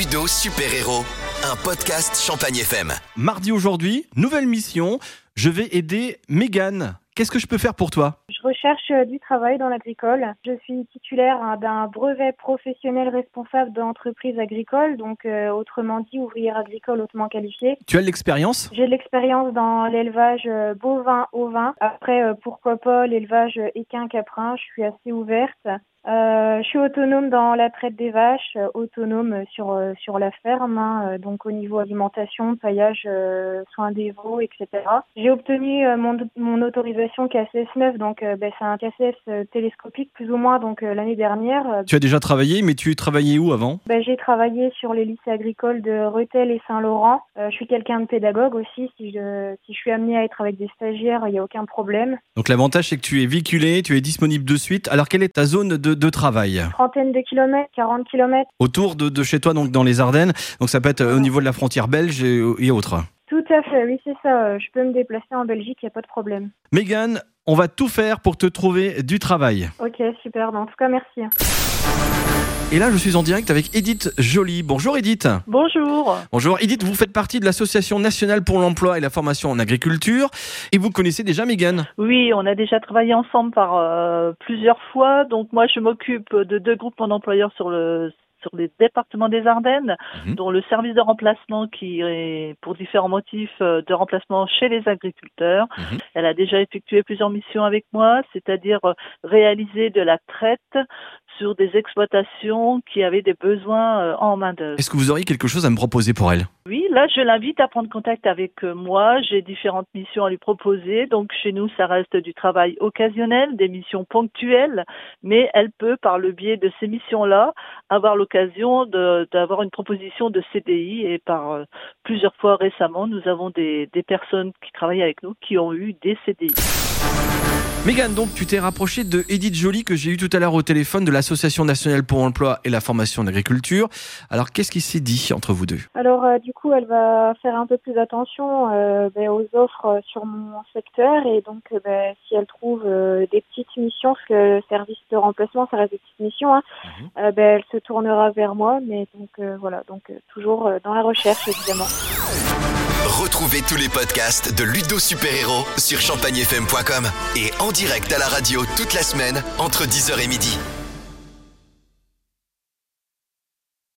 Ludo Super Héros, un podcast Champagne FM. Mardi aujourd'hui, nouvelle mission. Je vais aider Mégane. Qu'est-ce que je peux faire pour toi? Je recherche euh, du travail dans l'agricole. Je suis titulaire hein, d'un brevet professionnel responsable d'entreprise agricole, donc euh, autrement dit ouvrière agricole hautement qualifiée. Tu as de l'expérience? J'ai de l'expérience dans l'élevage euh, bovin ovin. Après, pourquoi pas l'élevage euh, équin caprin. Je suis assez ouverte. Euh, je suis autonome dans la traite des vaches, autonome sur sur la ferme, hein, donc au niveau alimentation, paillage, euh, soins des veaux, etc. J'ai obtenu euh, mon, mon autorisation KSS 9, donc ben, c'est un KSS euh, télescopique plus ou moins, donc euh, l'année dernière. Euh, Tu as déjà travaillé, mais tu travaillais où avant? ben, j'ai travaillé sur les lycées agricoles de Rethel et Saint-Laurent. Euh, je suis quelqu'un de pédagogue aussi. Si je, si je suis amenée à être avec des stagiaires, il n'y a aucun problème. Donc l'avantage c'est que tu es véhiculé, tu es disponible de suite. Alors quelle est ta zone de, de travail? Trentaine de kilomètres, 40 kilomètres. Autour de, de chez toi, donc dans les Ardennes. Donc ça peut être euh, au niveau de la frontière belge et, et autres. Tout à fait, oui, c'est ça. Euh, Je peux me déplacer en Belgique, il n'y a pas de problème. Mégane, on va tout faire pour te trouver du travail. Ok, super. En tout cas, merci. Et là, je suis en direct avec Edith Joly. Bonjour Edith. Bonjour. Bonjour Edith, vous faites partie de l'Association nationale pour l'emploi et la formation en agriculture. Et vous connaissez déjà Mégane Oui, on a déjà travaillé ensemble par euh, plusieurs fois. Donc moi, je m'occupe de deux groupements d'employeurs sur le sur les départements des Ardennes, Mhm. dont le service de remplacement qui est pour différents motifs euh, de remplacement chez les agriculteurs. Mhm. Elle a déjà effectué plusieurs missions avec moi, c'est-à-dire euh, réaliser de la traite sur des exploitations qui avaient des besoins euh, en main-d'œuvre. Est-ce que vous auriez quelque chose à me proposer pour elle? Oui, là, je l'invite à prendre contact avec euh, moi. J'ai différentes missions à lui proposer. Donc, chez nous, ça reste du travail occasionnel, des missions ponctuelles, mais elle peut, par le biais de ces missions-là, avoir l'occasion d'avoir une proposition de CDI. Et par euh, plusieurs fois récemment, nous avons des, des personnes qui travaillent avec nous qui ont eu des CDI. Mégane, donc tu t'es rapproché de Edith Joly que j'ai eu tout à l'heure au téléphone de l'Association nationale pour l'emploi et la formation en agriculture. Alors qu'est-ce qui s'est dit entre vous deux? Alors, euh, du coup, elle va faire un peu plus attention euh, ben, aux offres euh, sur mon secteur. Et donc, euh, ben, si elle trouve des petites missions, parce que le service de remplacement, ça reste des petites missions, hein, Mhm. ben, elle se tournera vers moi. Mais donc, voilà, donc toujours dans la recherche, évidemment. Retrouvez tous les podcasts de Ludo Super Héros sur champagnefm.com et en direct à la radio toute la semaine entre 10h et midi.